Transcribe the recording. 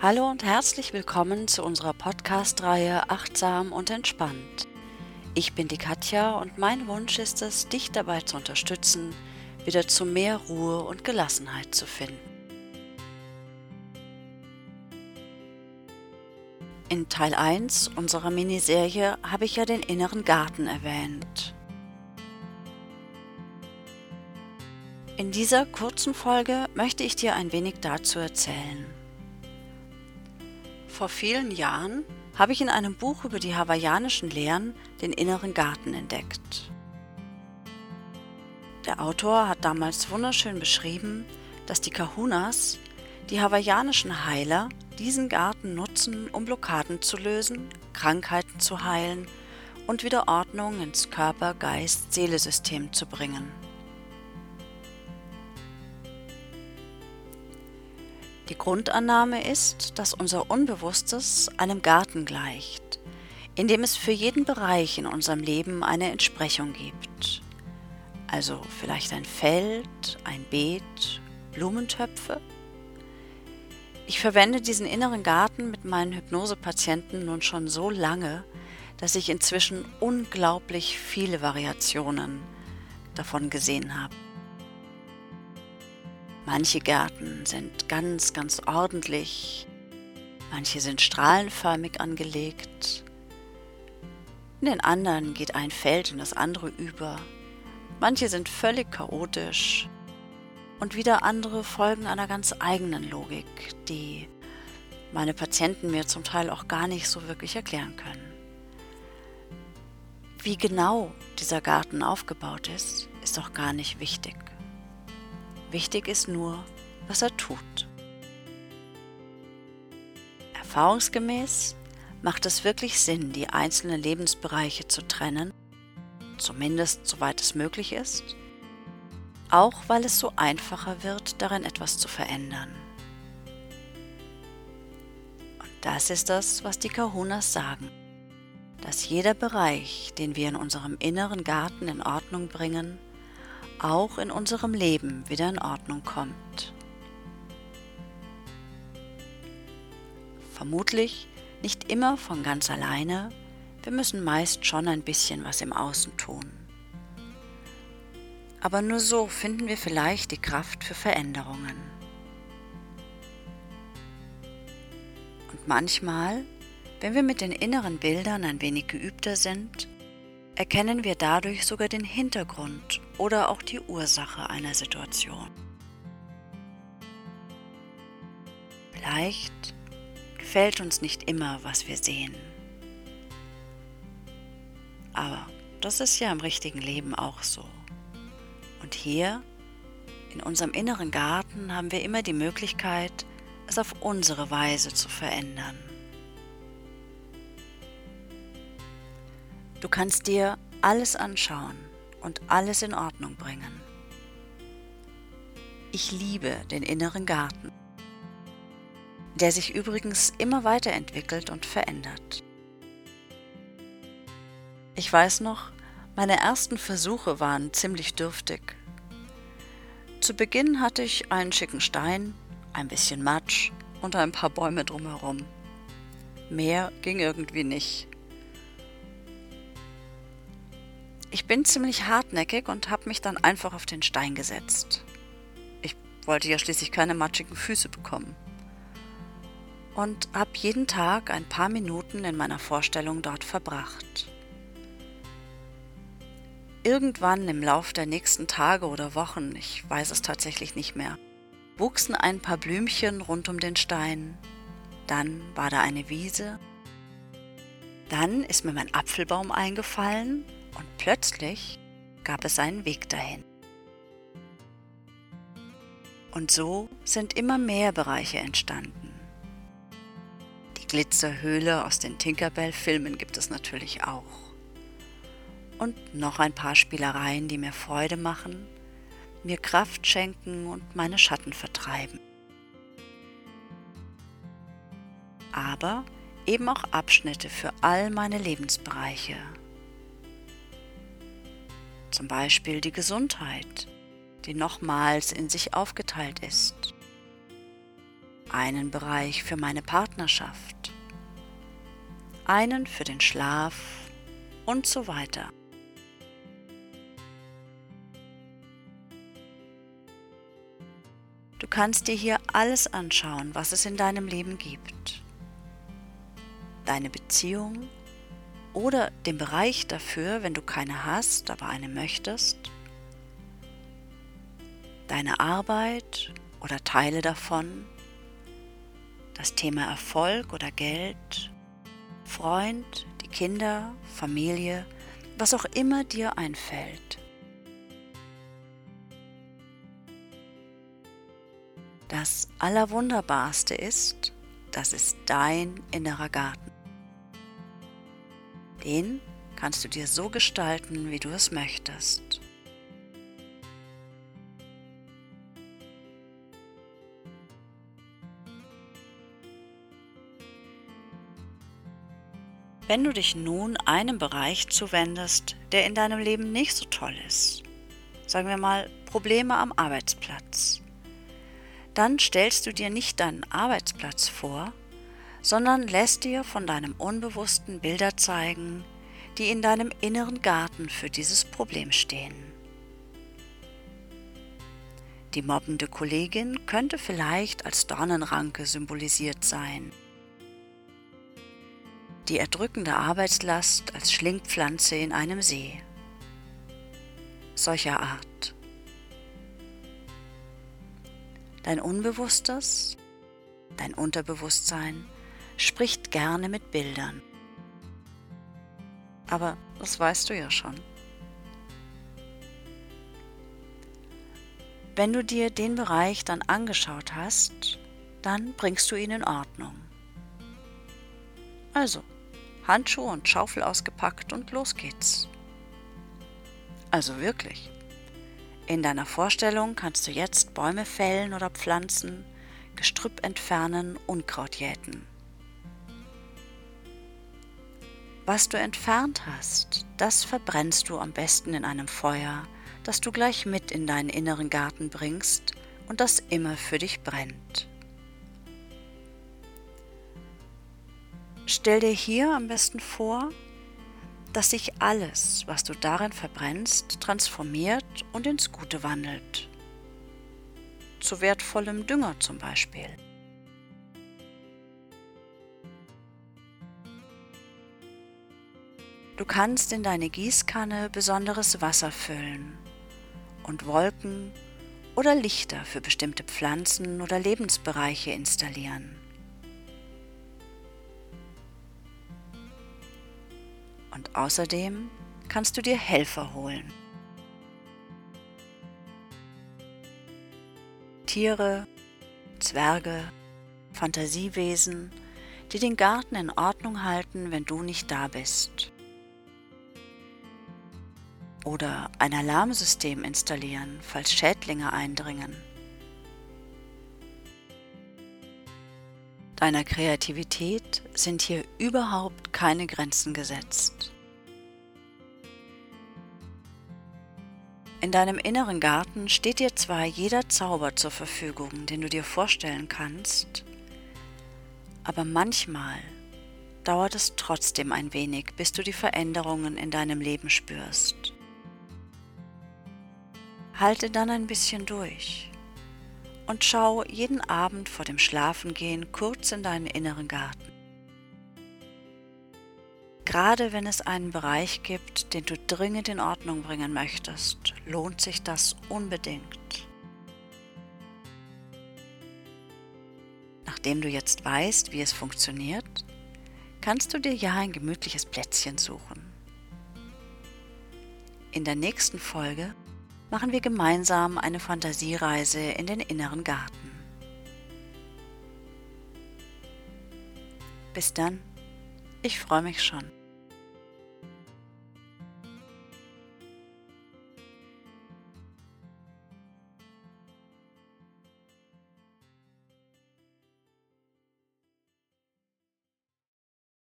Hallo und herzlich willkommen zu unserer Podcast-Reihe Achtsam und Entspannt. Ich bin die Katja und mein Wunsch ist es, dich dabei zu unterstützen, wieder zu mehr Ruhe und Gelassenheit zu finden. In Teil 1 unserer Miniserie habe ich ja den inneren Garten erwähnt. In dieser kurzen Folge möchte ich dir ein wenig dazu erzählen. Vor vielen Jahren habe ich in einem Buch über die hawaiianischen Lehren den inneren Garten entdeckt. Der Autor hat damals wunderschön beschrieben, dass die Kahunas, die hawaiianischen Heiler, diesen Garten nutzen, um Blockaden zu lösen, Krankheiten zu heilen und wieder Ordnung ins Körper, Geist, Seelesystem zu bringen. Die Grundannahme ist, dass unser Unbewusstes einem Garten gleicht, in dem es für jeden Bereich in unserem Leben eine Entsprechung gibt. Also vielleicht ein Feld, ein Beet, Blumentöpfe. Ich verwende diesen inneren Garten mit meinen Hypnosepatienten nun schon so lange, dass ich inzwischen unglaublich viele Variationen davon gesehen habe. Manche Gärten sind ganz, ganz ordentlich, manche sind strahlenförmig angelegt, in den anderen geht ein Feld in das andere über, manche sind völlig chaotisch und wieder andere folgen einer ganz eigenen Logik, die meine Patienten mir zum Teil auch gar nicht so wirklich erklären können. Wie genau dieser Garten aufgebaut ist, ist auch gar nicht wichtig. Wichtig ist nur, was er tut. Erfahrungsgemäß macht es wirklich Sinn, die einzelnen Lebensbereiche zu trennen, zumindest soweit es möglich ist, auch weil es so einfacher wird, darin etwas zu verändern. Und das ist das, was die Kahunas sagen, dass jeder Bereich, den wir in unserem inneren Garten in Ordnung bringen, auch in unserem Leben wieder in Ordnung kommt. Vermutlich nicht immer von ganz alleine, wir müssen meist schon ein bisschen was im Außen tun. Aber nur so finden wir vielleicht die Kraft für Veränderungen. Und manchmal, wenn wir mit den inneren Bildern ein wenig geübter sind, erkennen wir dadurch sogar den Hintergrund oder auch die Ursache einer Situation. Vielleicht gefällt uns nicht immer, was wir sehen. Aber das ist ja im richtigen Leben auch so. Und hier, in unserem inneren Garten, haben wir immer die Möglichkeit, es auf unsere Weise zu verändern. Du kannst dir alles anschauen und alles in Ordnung bringen. Ich liebe den inneren Garten, der sich übrigens immer weiterentwickelt und verändert. Ich weiß noch, meine ersten Versuche waren ziemlich dürftig. Zu Beginn hatte ich einen schicken Stein, ein bisschen Matsch und ein paar Bäume drumherum. Mehr ging irgendwie nicht. Ich bin ziemlich hartnäckig und habe mich dann einfach auf den Stein gesetzt. Ich wollte ja schließlich keine matschigen Füße bekommen. Und habe jeden Tag ein paar Minuten in meiner Vorstellung dort verbracht. Irgendwann im Lauf der nächsten Tage oder Wochen, ich weiß es tatsächlich nicht mehr, wuchsen ein paar Blümchen rund um den Stein. Dann war da eine Wiese. Dann ist mir mein Apfelbaum eingefallen und plötzlich gab es einen Weg dahin. Und so sind immer mehr Bereiche entstanden. Die Glitzerhöhle aus den Tinkerbell-Filmen gibt es natürlich auch. Und noch ein paar Spielereien, die mir Freude machen, mir Kraft schenken und meine Schatten vertreiben. Aber eben auch Abschnitte für all meine Lebensbereiche zum Beispiel die Gesundheit, die nochmals in sich aufgeteilt ist. einen Bereich für meine Partnerschaft, einen für den Schlaf und so weiter. Du kannst dir hier alles anschauen, was es in deinem Leben gibt. Deine Beziehung oder den Bereich dafür, wenn du keine hast, aber eine möchtest. Deine Arbeit oder Teile davon. Das Thema Erfolg oder Geld. Freund, die Kinder, Familie, was auch immer dir einfällt. Das Allerwunderbarste ist, das ist dein innerer Garten. Den kannst du dir so gestalten, wie du es möchtest. Wenn du dich nun einem Bereich zuwendest, der in deinem Leben nicht so toll ist, sagen wir mal Probleme am Arbeitsplatz, dann stellst du dir nicht deinen Arbeitsplatz vor, sondern lässt dir von deinem Unbewussten Bilder zeigen, die in deinem inneren Garten für dieses Problem stehen. Die mobbende Kollegin könnte vielleicht als Dornenranke symbolisiert sein. Die erdrückende Arbeitslast als Schlingpflanze in einem See. Solcher Art. Dein Unbewusstes, dein Unterbewusstsein spricht gerne mit Bildern. Aber das weißt du ja schon. Wenn du dir den Bereich dann angeschaut hast, dann bringst du ihn in Ordnung. Also, Handschuhe und Schaufel ausgepackt und los geht's. Also wirklich. In deiner Vorstellung kannst du jetzt Bäume fällen oder pflanzen, Gestrüpp entfernen, Unkraut jäten. Was du entfernt hast, das verbrennst du am besten in einem Feuer, das du gleich mit in deinen inneren Garten bringst und das immer für dich brennt. Stell dir hier am besten vor, dass sich alles, was du darin verbrennst, transformiert und ins Gute wandelt. Zu wertvollem Dünger zum Beispiel. Du kannst in deine Gießkanne besonderes Wasser füllen und Wolken oder Lichter für bestimmte Pflanzen oder Lebensbereiche installieren. Und außerdem kannst du dir Helfer holen. Tiere, Zwerge, Fantasiewesen, die den Garten in Ordnung halten, wenn du nicht da bist. Oder ein Alarmsystem installieren, falls Schädlinge eindringen. Deiner Kreativität sind hier überhaupt keine Grenzen gesetzt. In deinem inneren Garten steht dir zwar jeder Zauber zur Verfügung, den du dir vorstellen kannst, aber manchmal dauert es trotzdem ein wenig, bis du die Veränderungen in deinem Leben spürst. Halte dann ein bisschen durch und schau jeden Abend vor dem Schlafengehen kurz in deinen inneren Garten. Gerade wenn es einen Bereich gibt, den du dringend in Ordnung bringen möchtest, lohnt sich das unbedingt. Nachdem du jetzt weißt, wie es funktioniert, kannst du dir ja ein gemütliches Plätzchen suchen. In der nächsten Folge machen wir gemeinsam eine Fantasiereise in den inneren Garten. Bis dann, ich freue mich schon.